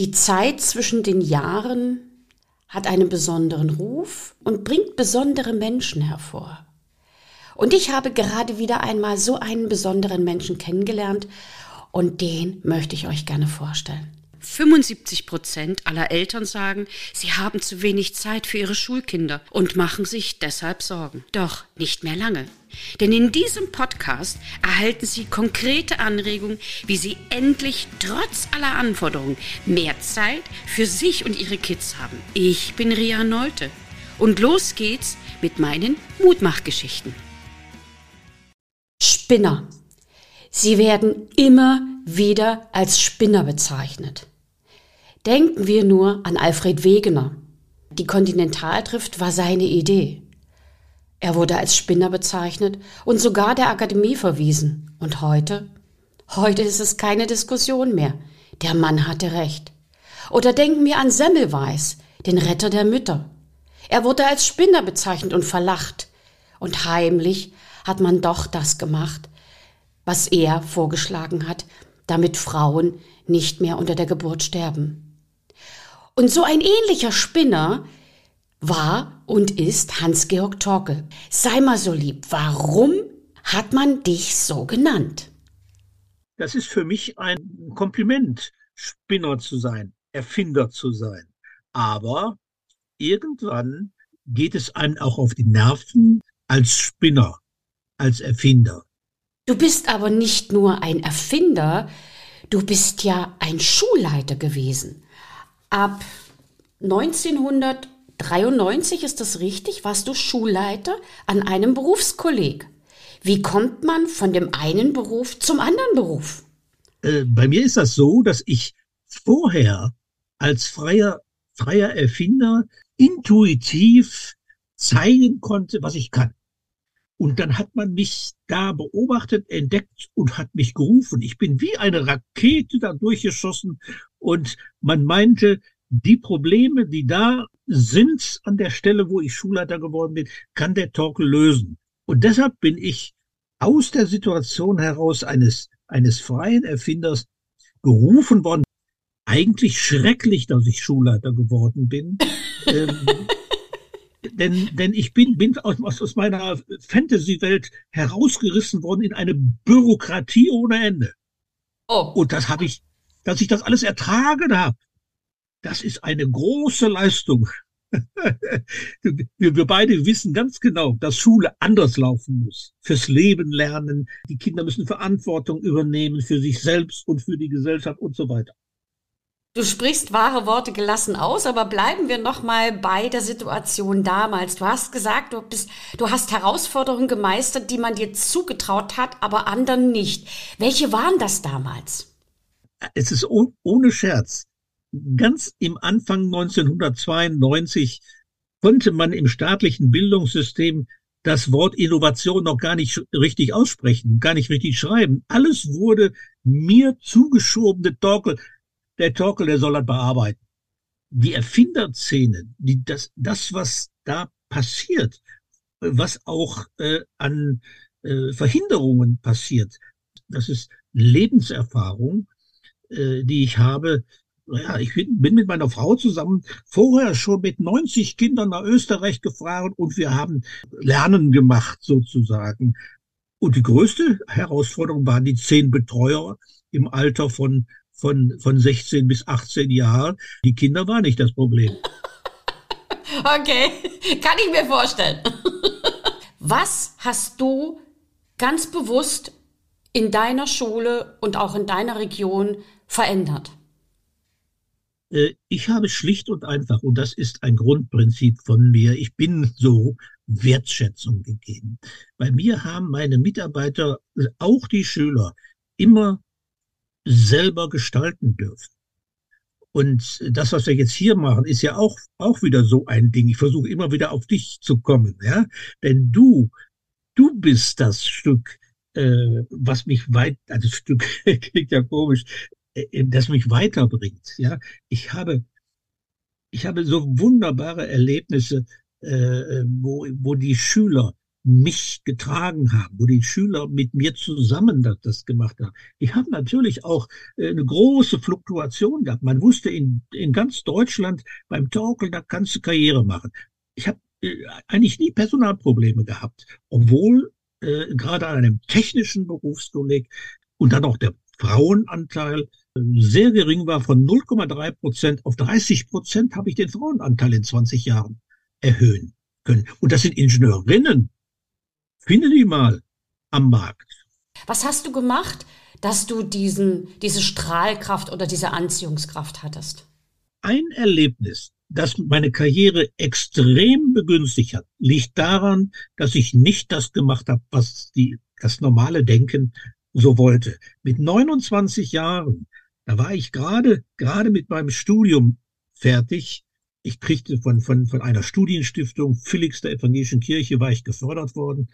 Die Zeit zwischen den Jahren hat einen besonderen Ruf und bringt besondere Menschen hervor. Und ich habe gerade wieder einmal so einen besonderen Menschen kennengelernt und den möchte ich euch gerne vorstellen. 75 Prozent aller Eltern sagen, sie haben zu wenig Zeit für ihre Schulkinder und machen sich deshalb Sorgen. Doch nicht mehr lange. Denn in diesem Podcast erhalten Sie konkrete Anregungen, wie Sie endlich trotz aller Anforderungen mehr Zeit für sich und Ihre Kids haben. Ich bin Ria Neute und los geht's mit meinen Mutmachgeschichten. Spinner. Sie werden immer wieder als Spinner bezeichnet. Denken wir nur an Alfred Wegener. Die Kontinentaldrift war seine Idee. Er wurde als Spinner bezeichnet und sogar der Akademie verwiesen. Und heute? Heute ist es keine Diskussion mehr. Der Mann hatte recht. Oder denken wir an Semmelweis, den Retter der Mütter. Er wurde als Spinner bezeichnet und verlacht. Und heimlich hat man doch das gemacht, was er vorgeschlagen hat, damit Frauen nicht mehr unter der Geburt sterben. Und so ein ähnlicher Spinner war und ist Hans-Georg Torkel. Sei mal so lieb, warum hat man dich so genannt? Das ist für mich ein Kompliment, Spinner zu sein, Erfinder zu sein. Aber irgendwann geht es einem auch auf die Nerven als Spinner, als Erfinder. Du bist aber nicht nur ein Erfinder, du bist ja ein Schulleiter gewesen. Ab 1993 ist das richtig, warst du Schulleiter an einem Berufskolleg. Wie kommt man von dem einen Beruf zum anderen Beruf? Äh, bei mir ist das so, dass ich vorher als freier, freier Erfinder intuitiv zeigen konnte, was ich kann. Und dann hat man mich da beobachtet, entdeckt und hat mich gerufen. Ich bin wie eine Rakete da durchgeschossen und man meinte, die Probleme, die da sind an der Stelle, wo ich Schulleiter geworden bin, kann der Torkel lösen. Und deshalb bin ich aus der Situation heraus eines, eines freien Erfinders gerufen worden. Eigentlich schrecklich, dass ich Schulleiter geworden bin. ähm, denn, denn ich bin, bin aus, aus meiner Fantasy-Welt herausgerissen worden in eine Bürokratie ohne Ende. Oh. Und das habe ich, dass ich das alles ertragen habe. Das ist eine große Leistung. wir, wir beide wissen ganz genau, dass Schule anders laufen muss. Fürs Leben lernen. Die Kinder müssen Verantwortung übernehmen für sich selbst und für die Gesellschaft und so weiter. Du sprichst wahre Worte gelassen aus, aber bleiben wir noch mal bei der Situation damals. Du hast gesagt, du bist, du hast Herausforderungen gemeistert, die man dir zugetraut hat, aber anderen nicht. Welche waren das damals? Es ist ohne Scherz. Ganz im Anfang 1992 konnte man im staatlichen Bildungssystem das Wort Innovation noch gar nicht richtig aussprechen, gar nicht richtig schreiben. Alles wurde mir zugeschoben, der Torkel, der Torkel, der soll das bearbeiten. Die Erfinderszene, die, das, das, was da passiert, was auch äh, an äh, Verhinderungen passiert, das ist Lebenserfahrung, äh, die ich habe. Naja, ich bin, bin mit meiner Frau zusammen vorher schon mit 90 Kindern nach Österreich gefahren und wir haben Lernen gemacht sozusagen. Und die größte Herausforderung waren die zehn Betreuer im Alter von von, von 16 bis 18 Jahren. Die Kinder waren nicht das Problem. Okay, kann ich mir vorstellen. Was hast du ganz bewusst in deiner Schule und auch in deiner Region verändert? Äh, ich habe schlicht und einfach, und das ist ein Grundprinzip von mir, ich bin so Wertschätzung gegeben. Bei mir haben meine Mitarbeiter, auch die Schüler, immer selber gestalten dürfen. Und das, was wir jetzt hier machen, ist ja auch, auch wieder so ein Ding. Ich versuche immer wieder auf dich zu kommen, ja. Denn du, du bist das Stück, äh, was mich weit, also das Stück klingt ja komisch, äh, das mich weiterbringt, ja. Ich habe, ich habe so wunderbare Erlebnisse, äh, wo, wo die Schüler mich getragen haben, wo die Schüler mit mir zusammen das, das gemacht haben. Ich habe natürlich auch äh, eine große Fluktuation gehabt. Man wusste in, in ganz Deutschland beim Torkel, da kannst du Karriere machen. Ich habe äh, eigentlich nie Personalprobleme gehabt, obwohl äh, gerade an einem technischen Berufskolleg und dann auch der Frauenanteil äh, sehr gering war, von 0,3 Prozent auf 30 Prozent habe ich den Frauenanteil in 20 Jahren erhöhen können. Und das sind Ingenieurinnen, Finde die mal am Markt. Was hast du gemacht, dass du diesen, diese Strahlkraft oder diese Anziehungskraft hattest? Ein Erlebnis, das meine Karriere extrem begünstigt hat, liegt daran, dass ich nicht das gemacht habe, was die, das normale Denken so wollte. Mit 29 Jahren, da war ich gerade, gerade mit meinem Studium fertig ich kriegte von, von, von einer Studienstiftung Felix der Evangelischen Kirche war ich gefördert worden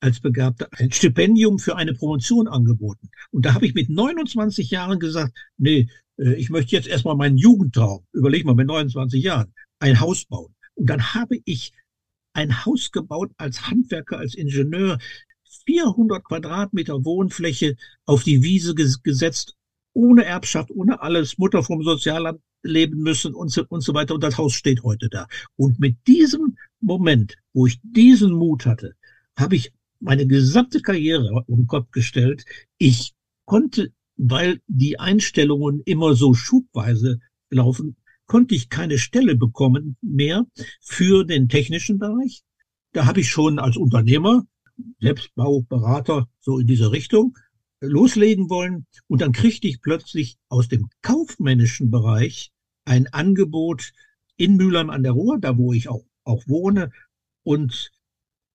als Begabter ein Stipendium für eine Promotion angeboten. Und da habe ich mit 29 Jahren gesagt, nee, äh, ich möchte jetzt erstmal meinen Jugendtraum, überleg mal, mit 29 Jahren, ein Haus bauen. Und dann habe ich ein Haus gebaut als Handwerker, als Ingenieur, 400 Quadratmeter Wohnfläche auf die Wiese gesetzt, ohne Erbschaft, ohne alles, Mutter vom Sozialamt leben müssen und so, und so weiter. Und das Haus steht heute da. Und mit diesem Moment, wo ich diesen Mut hatte, habe ich meine gesamte Karriere um Kopf gestellt. Ich konnte, weil die Einstellungen immer so schubweise laufen, konnte ich keine Stelle bekommen mehr für den technischen Bereich. Da habe ich schon als Unternehmer, Selbstbauberater, so in diese Richtung, loslegen wollen. Und dann kriegte ich plötzlich aus dem kaufmännischen Bereich ein Angebot in Mülheim an der Ruhr, da wo ich auch, auch wohne. Und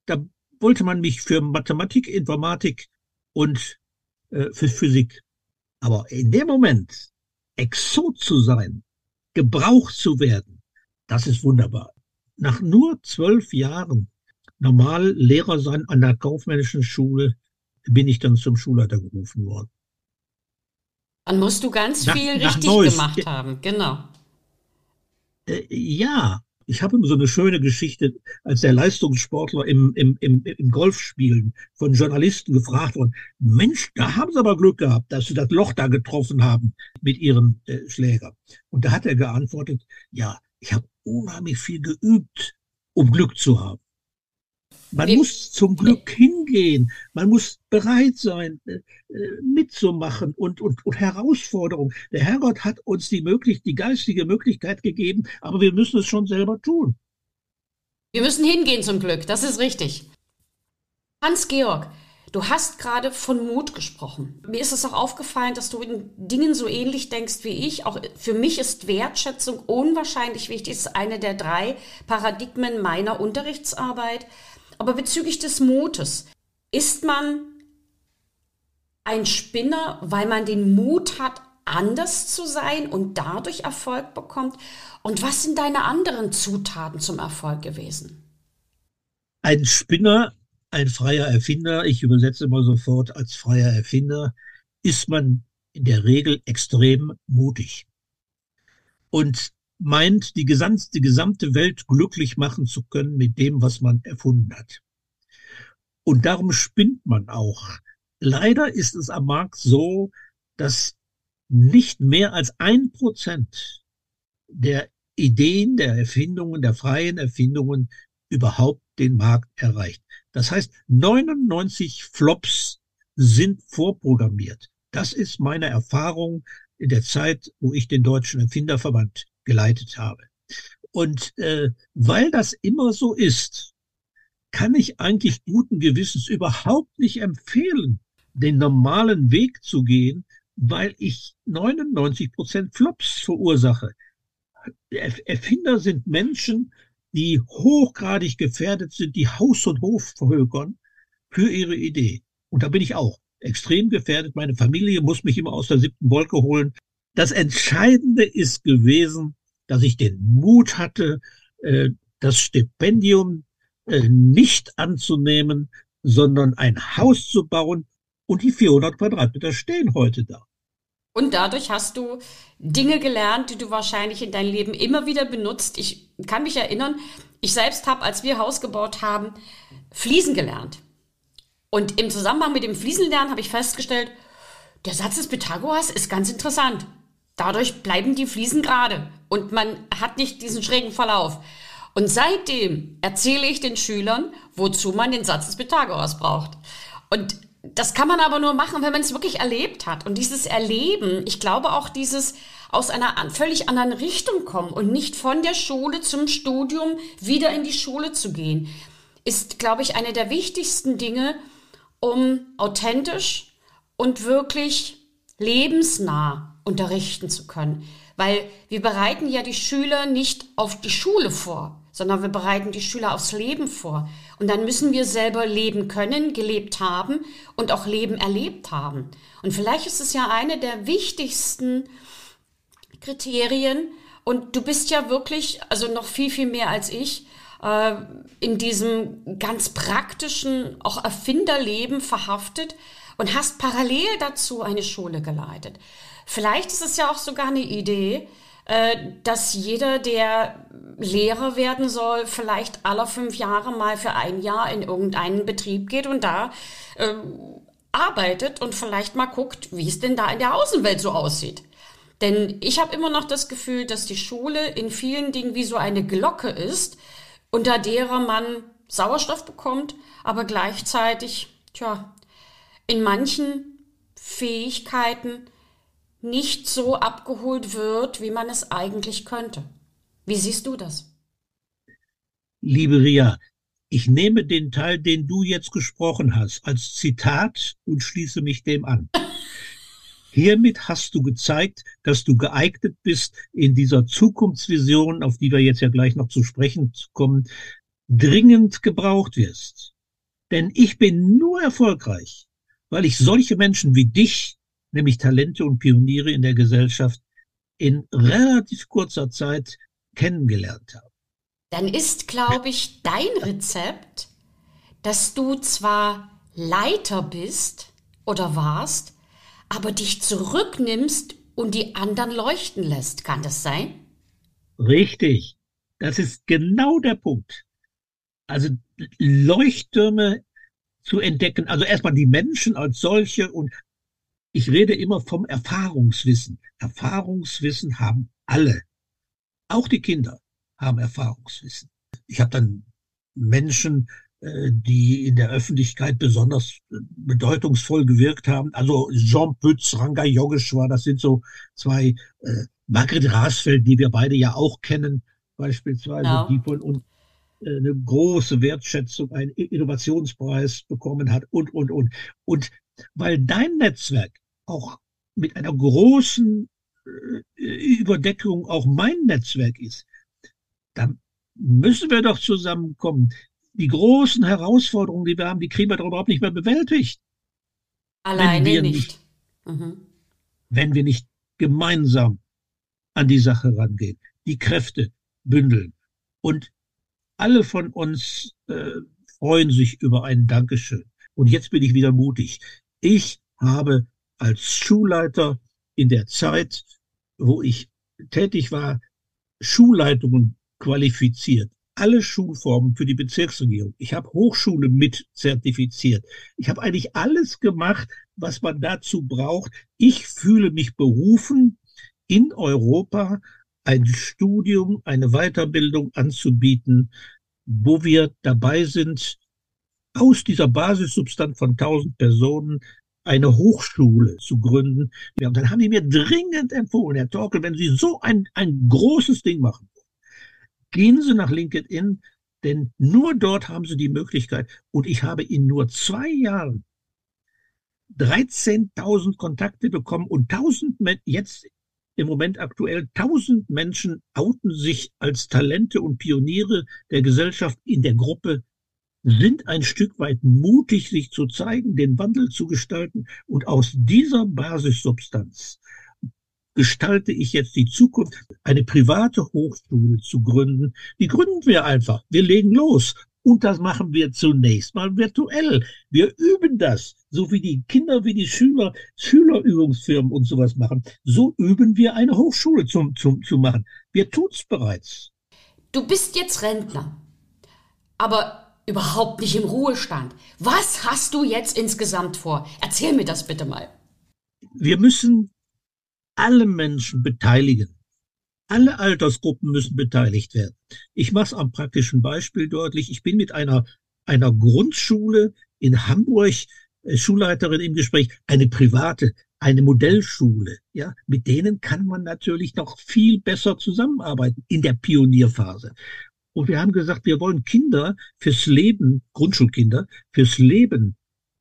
da wollte man mich für Mathematik, Informatik und äh, für Physik. Aber in dem Moment, Exot zu sein, gebraucht zu werden, das ist wunderbar. Nach nur zwölf Jahren normal Lehrer sein an der kaufmännischen Schule bin ich dann zum Schulleiter gerufen worden. Dann musst du ganz nach, viel richtig gemacht haben, genau. Äh, ja, ich habe immer so eine schöne Geschichte, als der Leistungssportler im, im, im, im Golfspielen von Journalisten gefragt worden, Mensch, da haben sie aber Glück gehabt, dass sie das Loch da getroffen haben mit ihren äh, Schläger. Und da hat er geantwortet, ja, ich habe unheimlich viel geübt, um Glück zu haben. Man Wie, muss zum Glück hingehen. Man muss bereit sein, äh, mitzumachen und, und, und Herausforderungen. Der Herrgott hat uns die möglich, die geistige Möglichkeit gegeben, aber wir müssen es schon selber tun. Wir müssen hingehen zum Glück. Das ist richtig. Hans-Georg, du hast gerade von Mut gesprochen. Mir ist es auch aufgefallen, dass du in Dingen so ähnlich denkst wie ich. Auch für mich ist Wertschätzung unwahrscheinlich wichtig. Das ist eine der drei Paradigmen meiner Unterrichtsarbeit. Aber bezüglich des Mutes, ist man ein Spinner, weil man den Mut hat, anders zu sein und dadurch Erfolg bekommt? Und was sind deine anderen Zutaten zum Erfolg gewesen? Ein Spinner, ein freier Erfinder, ich übersetze immer sofort als freier Erfinder, ist man in der Regel extrem mutig und meint, die gesamte, gesamte Welt glücklich machen zu können mit dem, was man erfunden hat. Und darum spinnt man auch. Leider ist es am Markt so, dass nicht mehr als ein Prozent der Ideen, der Erfindungen, der freien Erfindungen überhaupt den Markt erreicht. Das heißt, 99 Flops sind vorprogrammiert. Das ist meine Erfahrung in der Zeit, wo ich den Deutschen Erfinderverband geleitet habe. Und äh, weil das immer so ist, kann ich eigentlich guten Gewissens überhaupt nicht empfehlen, den normalen Weg zu gehen, weil ich 99 Prozent Flops verursache. Erfinder sind Menschen, die hochgradig gefährdet sind, die Haus und Hof verhökern für ihre Idee. Und da bin ich auch extrem gefährdet. Meine Familie muss mich immer aus der siebten Wolke holen. Das Entscheidende ist gewesen, dass ich den Mut hatte, äh, das Stipendium äh, nicht anzunehmen, sondern ein Haus zu bauen und die 400 Quadratmeter stehen heute da. Und dadurch hast du Dinge gelernt, die du wahrscheinlich in deinem Leben immer wieder benutzt. Ich kann mich erinnern, ich selbst habe, als wir Haus gebaut haben, Fliesen gelernt. Und im Zusammenhang mit dem Fliesenlernen habe ich festgestellt, der Satz des Pythagoras ist ganz interessant. Dadurch bleiben die Fliesen gerade und man hat nicht diesen schrägen Verlauf. Und seitdem erzähle ich den Schülern, wozu man den Satz des Pythagoras braucht. Und das kann man aber nur machen, wenn man es wirklich erlebt hat. Und dieses Erleben, ich glaube auch dieses aus einer völlig anderen Richtung kommen und nicht von der Schule zum Studium wieder in die Schule zu gehen, ist, glaube ich, eine der wichtigsten Dinge, um authentisch und wirklich lebensnah unterrichten zu können. Weil wir bereiten ja die Schüler nicht auf die Schule vor, sondern wir bereiten die Schüler aufs Leben vor. Und dann müssen wir selber leben können, gelebt haben und auch Leben erlebt haben. Und vielleicht ist es ja eine der wichtigsten Kriterien. Und du bist ja wirklich, also noch viel, viel mehr als ich, äh, in diesem ganz praktischen, auch Erfinderleben verhaftet und hast parallel dazu eine Schule geleitet. Vielleicht ist es ja auch sogar eine Idee, äh, dass jeder, der Lehrer werden soll, vielleicht alle fünf Jahre mal für ein Jahr in irgendeinen Betrieb geht und da äh, arbeitet und vielleicht mal guckt, wie es denn da in der Außenwelt so aussieht. Denn ich habe immer noch das Gefühl, dass die Schule in vielen Dingen wie so eine Glocke ist, unter derer man Sauerstoff bekommt, aber gleichzeitig, tja, in manchen Fähigkeiten nicht so abgeholt wird, wie man es eigentlich könnte. Wie siehst du das? Liebe Ria, ich nehme den Teil, den du jetzt gesprochen hast, als Zitat und schließe mich dem an. Hiermit hast du gezeigt, dass du geeignet bist, in dieser Zukunftsvision, auf die wir jetzt ja gleich noch zu sprechen kommen, dringend gebraucht wirst. Denn ich bin nur erfolgreich, weil ich solche Menschen wie dich nämlich Talente und Pioniere in der Gesellschaft in relativ kurzer Zeit kennengelernt habe. Dann ist, glaube ich, dein Rezept, dass du zwar Leiter bist oder warst, aber dich zurücknimmst und die anderen leuchten lässt. Kann das sein? Richtig. Das ist genau der Punkt. Also Leuchttürme zu entdecken, also erstmal die Menschen als solche und ich rede immer vom Erfahrungswissen. Erfahrungswissen haben alle. Auch die Kinder haben Erfahrungswissen. Ich habe dann Menschen, äh, die in der Öffentlichkeit besonders äh, bedeutungsvoll gewirkt haben. Also Jean Pütz, Ranga Yogeshwar, das sind so zwei, äh, Margret Rasfeld, die wir beide ja auch kennen, beispielsweise, ja. die von uns äh, eine große Wertschätzung, einen Innovationspreis bekommen hat und, und, und. Und weil dein Netzwerk auch mit einer großen äh, Überdeckung auch mein Netzwerk ist, dann müssen wir doch zusammenkommen. Die großen Herausforderungen, die wir haben, die kriegen wir doch überhaupt nicht mehr bewältigt. Alleine nicht. nicht mhm. Wenn wir nicht gemeinsam an die Sache rangehen, die Kräfte bündeln. Und alle von uns äh, freuen sich über ein Dankeschön. Und jetzt bin ich wieder mutig. Ich habe als Schulleiter in der Zeit, wo ich tätig war, Schulleitungen qualifiziert. Alle Schulformen für die Bezirksregierung. Ich habe Hochschule mit zertifiziert. Ich habe eigentlich alles gemacht, was man dazu braucht. Ich fühle mich berufen, in Europa ein Studium, eine Weiterbildung anzubieten, wo wir dabei sind, aus dieser Basissubstanz von 1000 Personen eine Hochschule zu gründen. Ja, und dann haben die mir dringend empfohlen, Herr Torkel, wenn Sie so ein, ein großes Ding machen, gehen Sie nach LinkedIn, denn nur dort haben Sie die Möglichkeit. Und ich habe in nur zwei Jahren 13.000 Kontakte bekommen und 1000 jetzt im Moment aktuell 1000 Menschen outen sich als Talente und Pioniere der Gesellschaft in der Gruppe sind ein Stück weit mutig, sich zu zeigen, den Wandel zu gestalten. Und aus dieser Basissubstanz gestalte ich jetzt die Zukunft, eine private Hochschule zu gründen. Die gründen wir einfach. Wir legen los. Und das machen wir zunächst mal virtuell. Wir üben das. So wie die Kinder, wie die Schüler, Schülerübungsfirmen und sowas machen. So üben wir eine Hochschule zum, zum, zu machen. Wir tun's bereits. Du bist jetzt Rentner. Aber überhaupt nicht im Ruhestand. Was hast du jetzt insgesamt vor? Erzähl mir das bitte mal. Wir müssen alle Menschen beteiligen. Alle Altersgruppen müssen beteiligt werden. Ich mache es am praktischen Beispiel deutlich. Ich bin mit einer, einer Grundschule in Hamburg, äh, Schulleiterin im Gespräch, eine private, eine Modellschule. Ja, mit denen kann man natürlich noch viel besser zusammenarbeiten in der Pionierphase. Und wir haben gesagt, wir wollen Kinder fürs Leben, Grundschulkinder, fürs Leben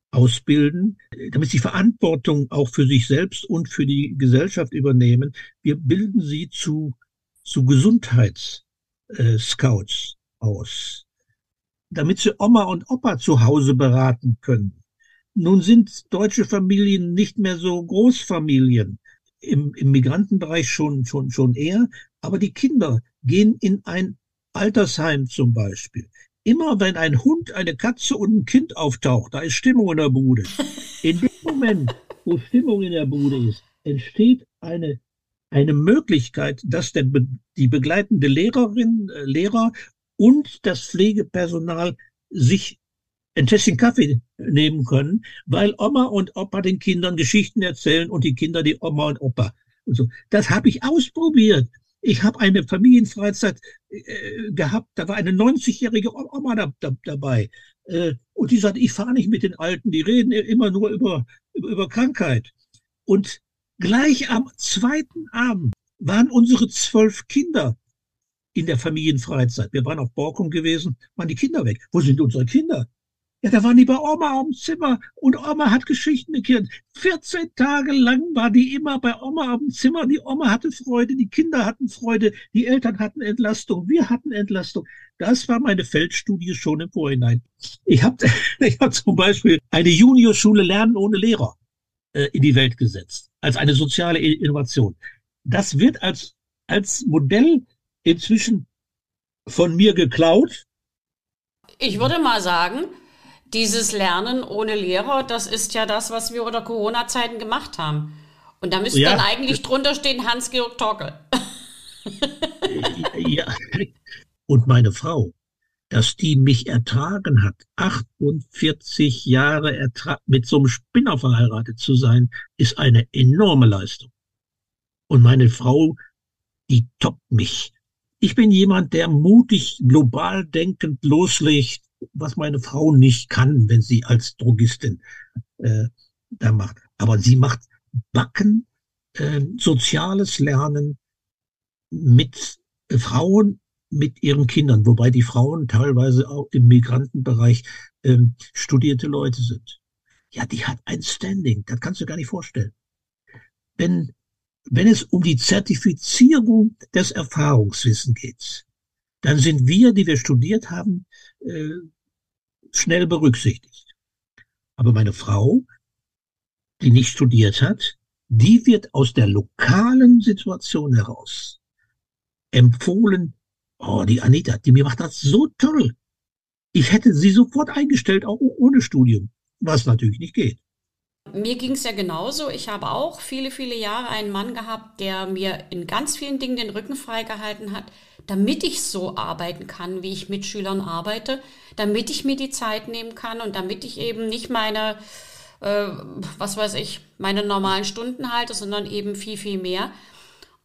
ausbilden, damit sie Verantwortung auch für sich selbst und für die Gesellschaft übernehmen. Wir bilden sie zu, zu Gesundheitsscouts äh, aus, damit sie Oma und Opa zu Hause beraten können. Nun sind deutsche Familien nicht mehr so Großfamilien. Im, im Migrantenbereich schon, schon, schon eher. Aber die Kinder gehen in ein Altersheim zum Beispiel. Immer wenn ein Hund, eine Katze und ein Kind auftaucht, da ist Stimmung in der Bude. In dem Moment, wo Stimmung in der Bude ist, entsteht eine, eine Möglichkeit, dass der, die begleitende Lehrerin, äh, Lehrer und das Pflegepersonal sich ein Tässchen Kaffee nehmen können, weil Oma und Opa den Kindern Geschichten erzählen und die Kinder die Oma und Opa. Und so. Das habe ich ausprobiert. Ich habe eine Familienfreizeit äh, gehabt, da war eine 90-jährige Oma da, da, dabei. Äh, und die sagte, ich fahre nicht mit den Alten, die reden immer nur über, über, über Krankheit. Und gleich am zweiten Abend waren unsere zwölf Kinder in der Familienfreizeit. Wir waren auf Borkum gewesen, waren die Kinder weg. Wo sind unsere Kinder? Ja, da waren die bei Oma auf dem Zimmer und Oma hat Geschichten gekehrt. 14 Tage lang war die immer bei Oma auf dem Zimmer. Die Oma hatte Freude, die Kinder hatten Freude, die Eltern hatten Entlastung, wir hatten Entlastung. Das war meine Feldstudie schon im Vorhinein. Ich habe ich hab zum Beispiel eine Juniorschule Lernen ohne Lehrer äh, in die Welt gesetzt, als eine soziale Innovation. Das wird als, als Modell inzwischen von mir geklaut. Ich würde mal sagen, dieses Lernen ohne Lehrer, das ist ja das, was wir unter Corona-Zeiten gemacht haben. Und da müsste ja. dann eigentlich drunter stehen Hans-Georg Torkel. ja. Und meine Frau, dass die mich ertragen hat, 48 Jahre mit so einem Spinner verheiratet zu sein, ist eine enorme Leistung. Und meine Frau, die toppt mich. Ich bin jemand, der mutig, global denkend loslegt was meine Frau nicht kann, wenn sie als Drogistin äh, da macht. Aber sie macht Backen, äh, soziales Lernen mit äh, Frauen, mit ihren Kindern, wobei die Frauen teilweise auch im Migrantenbereich äh, studierte Leute sind. Ja, die hat ein Standing, das kannst du gar nicht vorstellen. Wenn, wenn es um die Zertifizierung des Erfahrungswissens geht, dann sind wir, die wir studiert haben, äh, schnell berücksichtigt. Aber meine Frau, die nicht studiert hat, die wird aus der lokalen Situation heraus empfohlen, oh, die Anita, die mir macht das so toll. Ich hätte sie sofort eingestellt, auch ohne Studium, was natürlich nicht geht. Mir ging es ja genauso. Ich habe auch viele, viele Jahre einen Mann gehabt, der mir in ganz vielen Dingen den Rücken freigehalten hat, damit ich so arbeiten kann, wie ich mit Schülern arbeite, damit ich mir die Zeit nehmen kann und damit ich eben nicht meine, äh, was weiß ich, meine normalen Stunden halte, sondern eben viel, viel mehr.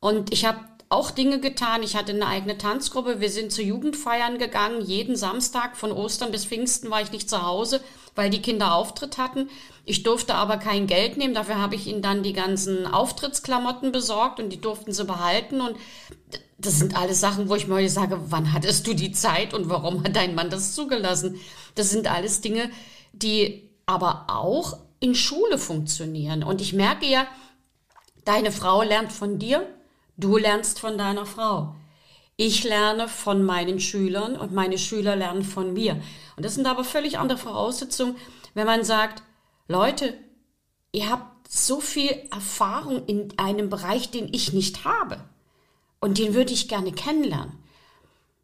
Und ich habe auch Dinge getan. Ich hatte eine eigene Tanzgruppe. Wir sind zu Jugendfeiern gegangen. Jeden Samstag von Ostern bis Pfingsten war ich nicht zu Hause, weil die Kinder Auftritt hatten. Ich durfte aber kein Geld nehmen. Dafür habe ich ihnen dann die ganzen Auftrittsklamotten besorgt und die durften sie behalten. Und das sind alles Sachen, wo ich mir sage, wann hattest du die Zeit und warum hat dein Mann das zugelassen? Das sind alles Dinge, die aber auch in Schule funktionieren. Und ich merke ja, deine Frau lernt von dir, Du lernst von deiner Frau. Ich lerne von meinen Schülern und meine Schüler lernen von mir. Und das sind aber völlig andere Voraussetzungen, wenn man sagt, Leute, ihr habt so viel Erfahrung in einem Bereich, den ich nicht habe. Und den würde ich gerne kennenlernen.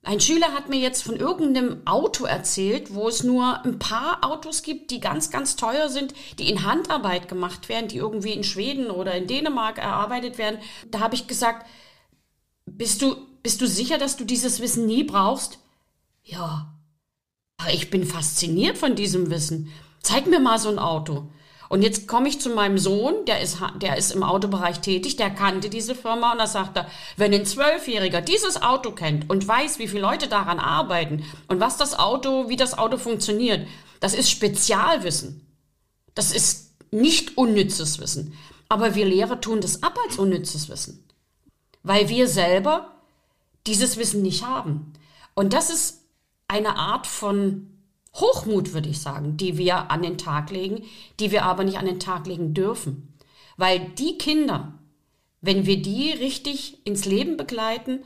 Ein Schüler hat mir jetzt von irgendeinem Auto erzählt, wo es nur ein paar Autos gibt, die ganz, ganz teuer sind, die in Handarbeit gemacht werden, die irgendwie in Schweden oder in Dänemark erarbeitet werden. Da habe ich gesagt, bist du, bist du sicher, dass du dieses Wissen nie brauchst? Ja. Ich bin fasziniert von diesem Wissen. Zeig mir mal so ein Auto. Und jetzt komme ich zu meinem Sohn, der ist, der ist im Autobereich tätig, der kannte diese Firma und da sagt er, wenn ein Zwölfjähriger dieses Auto kennt und weiß, wie viele Leute daran arbeiten und was das Auto, wie das Auto funktioniert, das ist Spezialwissen. Das ist nicht unnützes Wissen. Aber wir Lehrer tun das ab als unnützes Wissen. Weil wir selber dieses Wissen nicht haben. Und das ist eine Art von Hochmut, würde ich sagen, die wir an den Tag legen, die wir aber nicht an den Tag legen dürfen. Weil die Kinder, wenn wir die richtig ins Leben begleiten,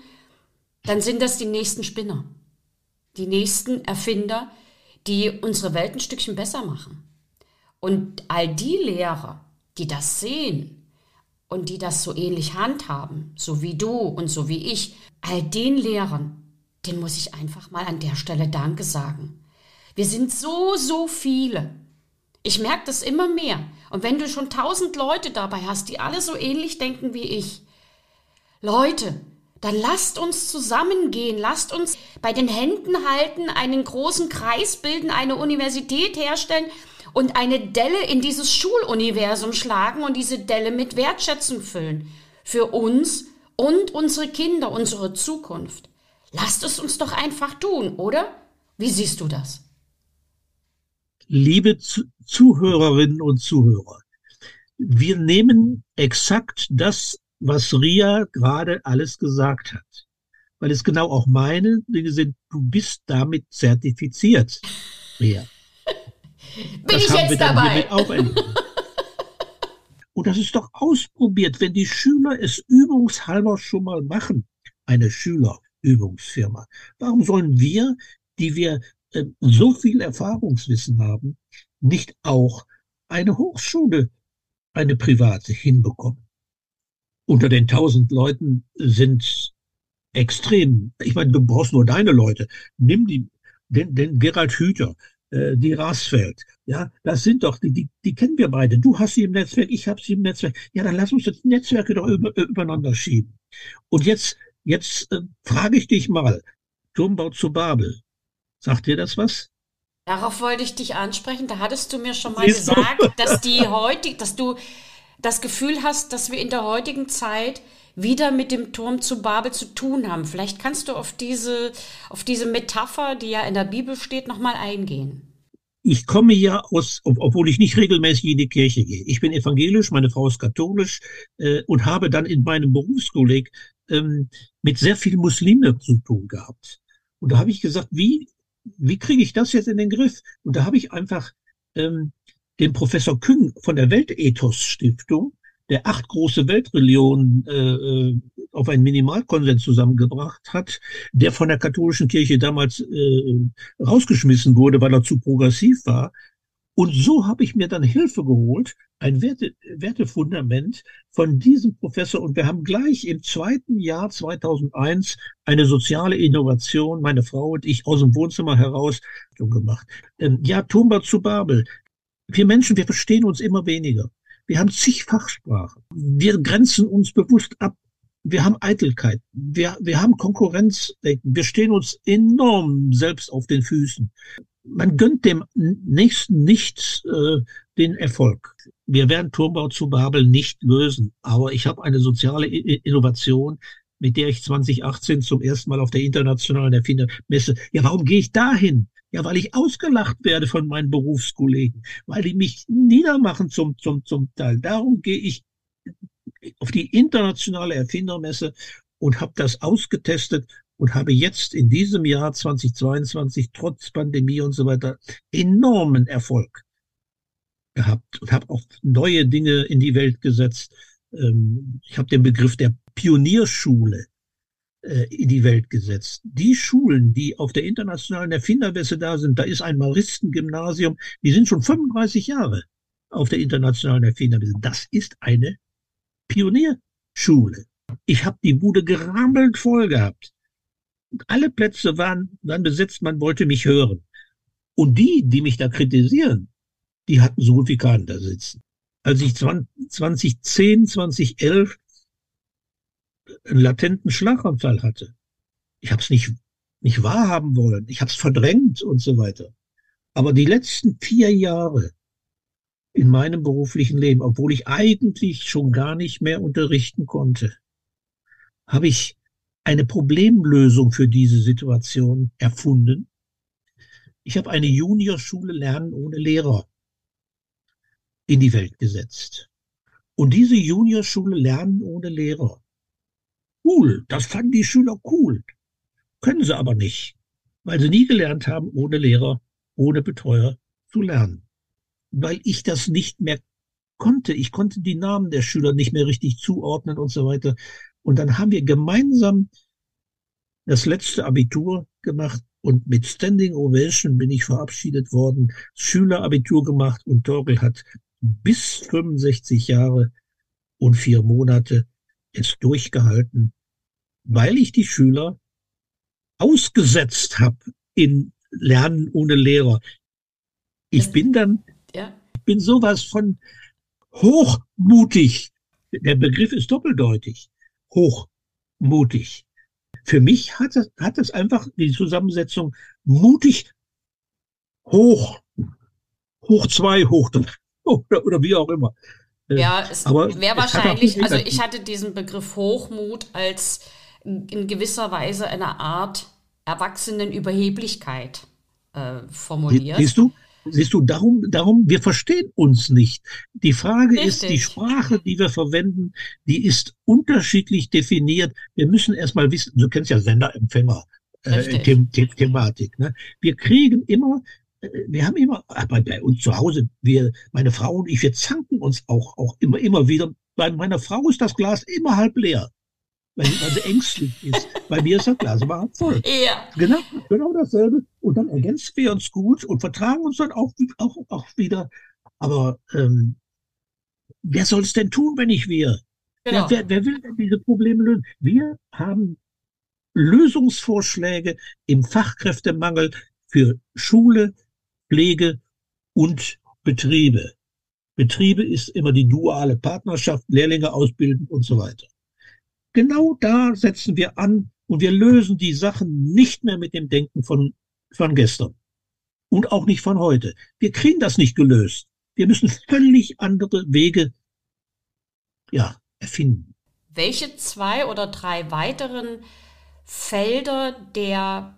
dann sind das die nächsten Spinner, die nächsten Erfinder, die unsere Welt ein Stückchen besser machen. Und all die Lehrer, die das sehen und die das so ähnlich handhaben, so wie du und so wie ich, all den Lehrern, den muss ich einfach mal an der Stelle Danke sagen. Wir sind so, so viele. Ich merke das immer mehr. Und wenn du schon tausend Leute dabei hast, die alle so ähnlich denken wie ich, Leute, dann lasst uns zusammengehen, lasst uns bei den Händen halten, einen großen Kreis bilden, eine Universität herstellen und eine Delle in dieses Schuluniversum schlagen und diese Delle mit Wertschätzung füllen. Für uns und unsere Kinder, unsere Zukunft. Lasst es uns doch einfach tun, oder? Wie siehst du das? liebe Zuhörerinnen und Zuhörer, wir nehmen exakt das, was Ria gerade alles gesagt hat, weil es genau auch meine Dinge sind. Du bist damit zertifiziert, Ria. Bin das ich haben jetzt wir dann dabei? auch Und das ist doch ausprobiert, wenn die Schüler es übungshalber schon mal machen, eine Schülerübungsfirma. Warum sollen wir, die wir äh, so viel Erfahrungswissen haben, nicht auch eine Hochschule, eine private hinbekommen. Unter den tausend Leuten sind extrem, ich meine, du brauchst nur deine Leute. Nimm die, den, den Gerald Hüther, äh, die Rasfeld. Ja, das sind doch, die, die, die kennen wir beide. Du hast sie im Netzwerk, ich habe sie im Netzwerk. Ja, dann lass uns das Netzwerke doch über, übereinander schieben. Und jetzt, jetzt äh, frage ich dich mal, Turmbau zu Babel. Sagt dir das was? Darauf wollte ich dich ansprechen. Da hattest du mir schon mal gesagt, dass die heutig, dass du das Gefühl hast, dass wir in der heutigen Zeit wieder mit dem Turm zu Babel zu tun haben. Vielleicht kannst du auf diese, auf diese Metapher, die ja in der Bibel steht, nochmal eingehen. Ich komme ja aus, obwohl ich nicht regelmäßig in die Kirche gehe. Ich bin evangelisch, meine Frau ist katholisch äh, und habe dann in meinem Berufskolleg ähm, mit sehr vielen Muslimen zu tun gehabt. Und da habe ich gesagt, wie wie kriege ich das jetzt in den Griff? Und da habe ich einfach ähm, den Professor Küng von der Weltethos Stiftung, der acht große Weltreligionen äh, äh, auf einen Minimalkonsens zusammengebracht hat, der von der katholischen Kirche damals äh, rausgeschmissen wurde, weil er zu progressiv war. Und so habe ich mir dann Hilfe geholt, ein Werte, Wertefundament von diesem Professor. Und wir haben gleich im zweiten Jahr 2001 eine soziale Innovation, meine Frau und ich, aus dem Wohnzimmer heraus gemacht. Ähm, ja, Tumba zu Babel. Wir Menschen, wir verstehen uns immer weniger. Wir haben zig Fachsprachen. Wir grenzen uns bewusst ab. Wir haben Eitelkeit. Wir, wir haben Konkurrenz. Wir stehen uns enorm selbst auf den Füßen man gönnt dem Nächsten nicht äh, den Erfolg. Wir werden Turmbau zu Babel nicht lösen, aber ich habe eine soziale Innovation, mit der ich 2018 zum ersten Mal auf der internationalen Erfindermesse. Ja, warum gehe ich dahin? Ja, weil ich ausgelacht werde von meinen Berufskollegen, weil die mich niedermachen zum, zum, zum Teil. Darum gehe ich auf die internationale Erfindermesse und habe das ausgetestet und habe jetzt in diesem Jahr 2022 trotz Pandemie und so weiter enormen Erfolg gehabt und habe auch neue Dinge in die Welt gesetzt. Ähm, ich habe den Begriff der Pionierschule in die Welt gesetzt. Die Schulen, die auf der internationalen Erfindermesse da sind, da ist ein Maristengymnasium, die sind schon 35 Jahre auf der internationalen Erfindermesse. Das ist eine Pionierschule. Ich habe die Bude gerammelt voll gehabt alle Plätze waren, waren besetzt, man wollte mich hören. Und die, die mich da kritisieren, die hatten so gut wie keinen da sitzen. Als ich 2010, 2011 einen latenten Schlaganfall hatte, ich habe es nicht nicht wahrhaben wollen. Ich habe es verdrängt und so weiter. Aber die letzten vier Jahre in meinem beruflichen Leben, obwohl ich eigentlich schon gar nicht mehr unterrichten konnte, habe ich eine Problemlösung für diese Situation erfunden. Ich habe eine Juniorschule Lernen ohne Lehrer in die Welt gesetzt. Und diese Juniorschule Lernen ohne Lehrer. Cool, das fanden die Schüler cool. Können sie aber nicht, weil sie nie gelernt haben, ohne Lehrer, ohne Betreuer zu lernen. Weil ich das nicht mehr konnte. Ich konnte die Namen der Schüler nicht mehr richtig zuordnen und so weiter. Und dann haben wir gemeinsam das letzte Abitur gemacht und mit Standing Ovation bin ich verabschiedet worden, Schülerabitur gemacht und Torkel hat bis 65 Jahre und vier Monate es durchgehalten, weil ich die Schüler ausgesetzt habe in Lernen ohne Lehrer. Ich bin dann, ja. ich bin sowas von hochmutig. Der Begriff ist doppeldeutig. Hochmutig. Für mich hat es, hat es einfach die Zusammensetzung mutig hoch, hoch zwei, hoch drei oder, oder wie auch immer. Äh, ja, es wäre wahrscheinlich, also ich hatte diesen Begriff Hochmut als in gewisser Weise eine Art Erwachsenenüberheblichkeit äh, formuliert. Siehst du? Siehst du, darum, darum, wir verstehen uns nicht. Die Frage Richtig. ist, die Sprache, die wir verwenden, die ist unterschiedlich definiert. Wir müssen erstmal wissen, du kennst ja Senderempfänger. Äh, The The Thematik. Ne? Wir kriegen immer, wir haben immer, bei, bei uns zu Hause, wir, meine Frau und ich, wir zanken uns auch, auch immer, immer wieder. Bei meiner Frau ist das Glas immer halb leer weil, weil sie ängstlich ist. Bei mir ist das Glas aber voll. Ja. Genau, genau dasselbe. Und dann ergänzen wir uns gut und vertragen uns dann auch, auch, auch wieder. Aber ähm, wer soll es denn tun, wenn nicht wir? Genau. Wer, wer, wer will denn diese Probleme lösen? Wir haben Lösungsvorschläge im Fachkräftemangel für Schule, Pflege und Betriebe. Betriebe ist immer die duale Partnerschaft, Lehrlinge ausbilden und so weiter. Genau da setzen wir an und wir lösen die Sachen nicht mehr mit dem Denken von, von gestern und auch nicht von heute. Wir kriegen das nicht gelöst. Wir müssen völlig andere Wege ja, erfinden. Welche zwei oder drei weiteren Felder der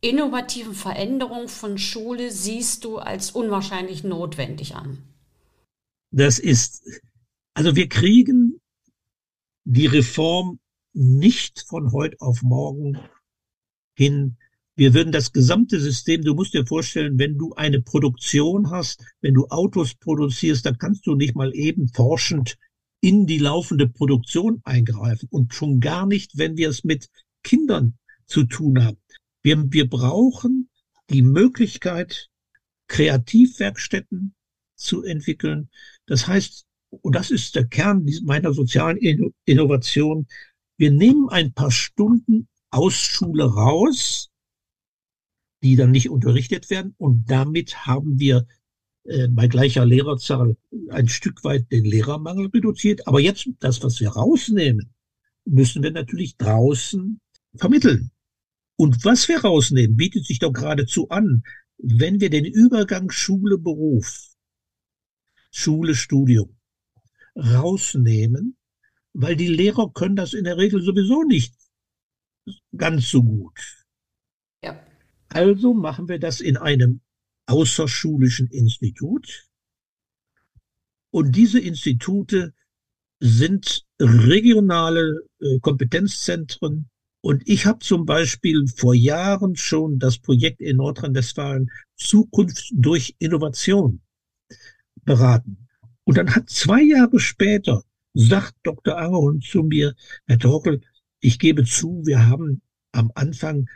innovativen Veränderung von Schule siehst du als unwahrscheinlich notwendig an? Das ist, also wir kriegen die Reform nicht von heute auf morgen hin. Wir würden das gesamte System, du musst dir vorstellen, wenn du eine Produktion hast, wenn du Autos produzierst, dann kannst du nicht mal eben forschend in die laufende Produktion eingreifen und schon gar nicht, wenn wir es mit Kindern zu tun haben. Wir, wir brauchen die Möglichkeit, Kreativwerkstätten zu entwickeln. Das heißt, und das ist der Kern meiner sozialen Innovation, wir nehmen ein paar Stunden aus Schule raus, die dann nicht unterrichtet werden, und damit haben wir äh, bei gleicher Lehrerzahl ein Stück weit den Lehrermangel reduziert. Aber jetzt das, was wir rausnehmen, müssen wir natürlich draußen vermitteln. Und was wir rausnehmen, bietet sich doch geradezu an, wenn wir den Übergang Schule-Beruf, Schule-Studium rausnehmen, weil die Lehrer können das in der Regel sowieso nicht ganz so gut. Ja. Also machen wir das in einem außerschulischen Institut. Und diese Institute sind regionale äh, Kompetenzzentren. Und ich habe zum Beispiel vor Jahren schon das Projekt in Nordrhein-Westfalen Zukunft durch Innovation beraten. Und dann hat zwei Jahre später, sagt Dr. Ahorn zu mir, Herr Torkel, ich gebe zu, wir haben am Anfang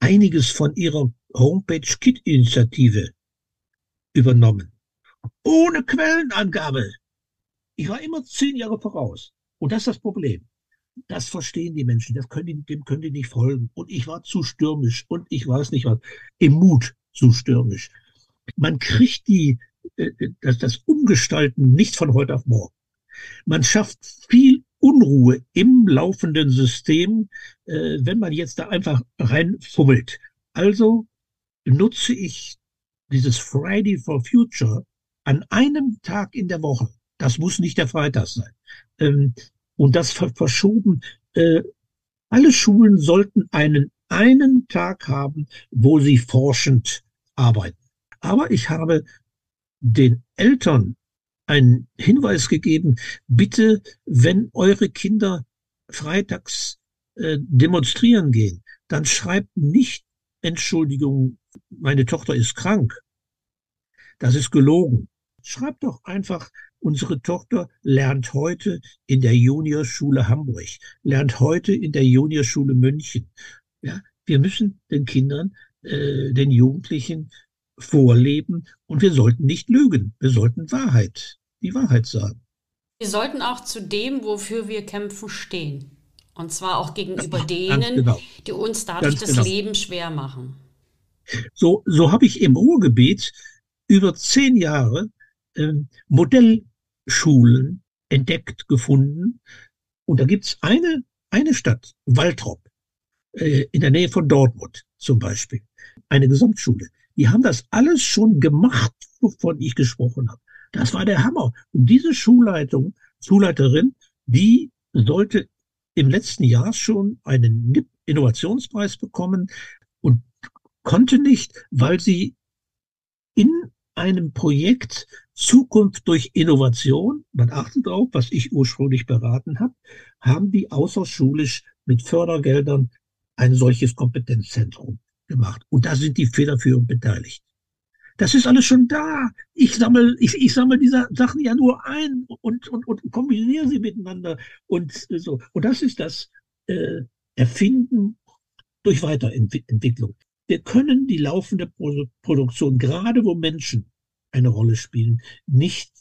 einiges von Ihrer Homepage Kit-Initiative übernommen. Ohne Quellenangabe. Ich war immer zehn Jahre voraus. Und das ist das Problem. Das verstehen die Menschen, das können die, dem können die nicht folgen. Und ich war zu stürmisch und ich weiß nicht was, im Mut zu stürmisch. Man kriegt die äh, das, das Umgestalten nicht von heute auf morgen. Man schafft viel Un Unruhe im laufenden System, äh, wenn man jetzt da einfach reinfummelt. Also nutze ich dieses Friday for Future an einem Tag in der Woche. Das muss nicht der Freitag sein. Und das ver verschoben. Äh, alle Schulen sollten einen einen Tag haben, wo sie forschend arbeiten. Aber ich habe den Eltern einen Hinweis gegeben, bitte, wenn eure Kinder freitags äh, demonstrieren gehen, dann schreibt nicht Entschuldigung, meine Tochter ist krank. Das ist gelogen. Schreibt doch einfach, unsere Tochter lernt heute in der Juniorschule Hamburg, lernt heute in der Juniorschule München. Ja, wir müssen den Kindern, äh, den Jugendlichen vorleben und wir sollten nicht lügen. Wir sollten Wahrheit, die Wahrheit sagen. Wir sollten auch zu dem, wofür wir kämpfen, stehen. Und zwar auch gegenüber denen, genau. die uns dadurch ganz das genau. Leben schwer machen. So, so habe ich im Ruhrgebiet über zehn Jahre äh, Modellschulen entdeckt, gefunden. Und da gibt's eine, eine Stadt, Waltrop, äh, in der Nähe von Dortmund zum Beispiel, eine Gesamtschule. Die haben das alles schon gemacht, wovon ich gesprochen habe. Das war der Hammer. Und diese Schulleitung, Schulleiterin, die sollte im letzten Jahr schon einen Innovationspreis bekommen und konnte nicht, weil sie in einem Projekt Zukunft durch Innovation, man achtet darauf, was ich ursprünglich beraten habe, haben die außerschulisch mit Fördergeldern ein solches Kompetenzzentrum gemacht. Und da sind die federführend beteiligt. Das ist alles schon da. Ich sammle, ich, ich sammle diese Sachen ja nur ein und, und, und kombiniere sie miteinander und so. Und das ist das äh, Erfinden durch Weiterentwicklung. Wir können die laufende Produktion, gerade wo Menschen eine Rolle spielen, nicht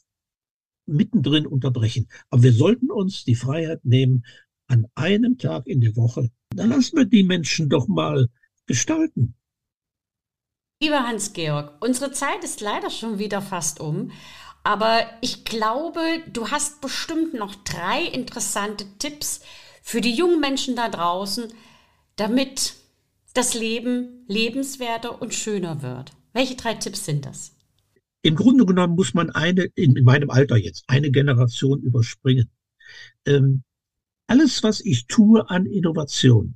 mittendrin unterbrechen. Aber wir sollten uns die Freiheit nehmen, an einem Tag in der Woche, dann lassen wir die Menschen doch mal gestalten. Lieber Hans-Georg, unsere Zeit ist leider schon wieder fast um. Aber ich glaube, du hast bestimmt noch drei interessante Tipps für die jungen Menschen da draußen, damit das Leben lebenswerter und schöner wird. Welche drei Tipps sind das? Im Grunde genommen muss man eine, in, meinem Alter jetzt, eine Generation überspringen. Ähm, alles, was ich tue an Innovation,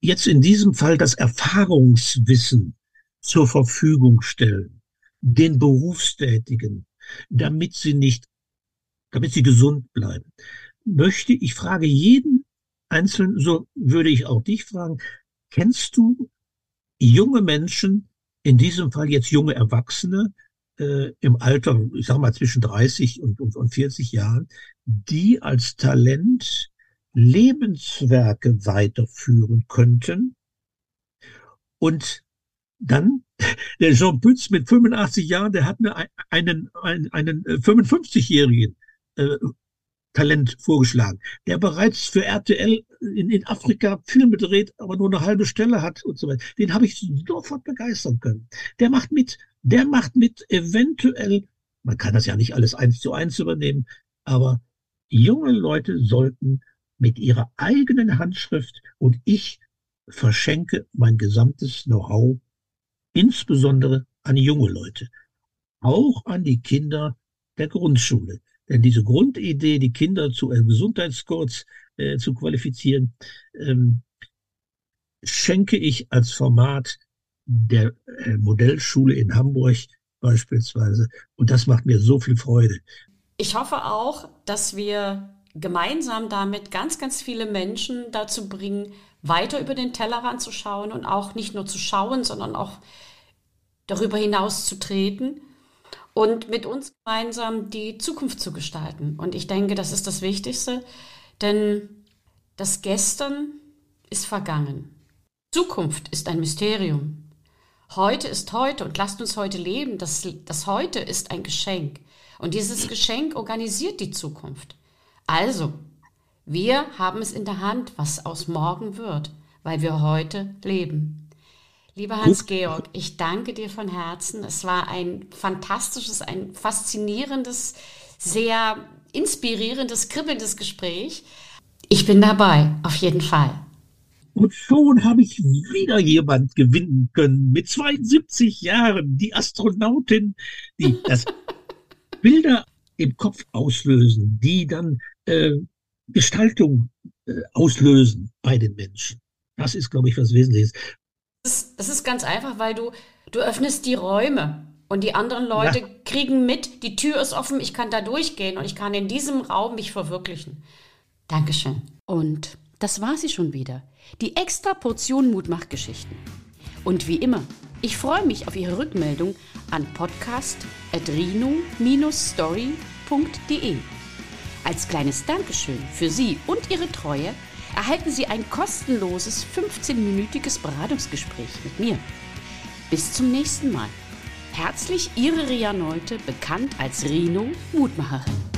jetzt in diesem Fall das Erfahrungswissen zur Verfügung stellen, den Berufstätigen, damit sie nicht, damit sie gesund bleiben, möchte ich frage jeden Einzelnen, so würde ich auch dich fragen, kennst du junge Menschen, in diesem Fall jetzt junge Erwachsene, äh, im Alter, ich sag mal zwischen 30 und, und, und 40 Jahren, die als Talent Lebenswerke weiterführen könnten. Und dann, der Jean Pütz mit 85 Jahren, der hat einen, einen, einen 55-jährigen äh, äh, Talent vorgeschlagen, der bereits für RTL in, in Afrika Filme dreht, aber nur eine halbe Stelle hat und so weiter. Den habe ich sofort begeistern können. Der macht mit, der macht mit eventuell, man kann das ja nicht alles eins zu eins übernehmen, aber junge Leute sollten mit ihrer eigenen Handschrift und ich verschenke mein gesamtes Know-how, insbesondere an junge Leute, auch an die Kinder der Grundschule. Denn diese Grundidee, die Kinder zu einem Gesundheitskurs äh, zu qualifizieren, ähm, schenke ich als Format der äh, Modellschule in Hamburg beispielsweise. Und das macht mir so viel Freude. Ich hoffe auch, dass wir gemeinsam damit ganz, ganz viele Menschen dazu bringen, weiter über den Tellerrand zu schauen und auch nicht nur zu schauen, sondern auch darüber hinaus zu treten und mit uns gemeinsam die Zukunft zu gestalten. Und ich denke, das ist das Wichtigste, denn das Gestern ist vergangen. Zukunft ist ein Mysterium. Heute ist heute und lasst uns heute leben. Das, das Heute ist ein Geschenk. Und dieses Geschenk organisiert die Zukunft. Also, wir haben es in der Hand, was aus morgen wird, weil wir heute leben. Lieber Hans-Georg, ich danke dir von Herzen. Es war ein fantastisches, ein faszinierendes, sehr inspirierendes, kribbelndes Gespräch. Ich bin dabei, auf jeden Fall. Und schon habe ich wieder jemand gewinnen können mit 72 Jahren, die Astronautin, die das Bilder im Kopf auslösen, die dann äh, Gestaltung äh, auslösen bei den Menschen. Das ist, glaube ich, was Wesentliches. Das ist, das ist ganz einfach, weil du, du öffnest die Räume und die anderen Leute ja. kriegen mit, die Tür ist offen, ich kann da durchgehen und ich kann in diesem Raum mich verwirklichen. Dankeschön. Und das war sie schon wieder. Die extra Portion Mutmachgeschichten. Und wie immer, ich freue mich auf Ihre Rückmeldung an podcast.rino-story.de. Als kleines Dankeschön für Sie und Ihre Treue erhalten Sie ein kostenloses 15-minütiges Beratungsgespräch mit mir. Bis zum nächsten Mal. Herzlich Ihre Ria Neute, bekannt als Rino Mutmacherin.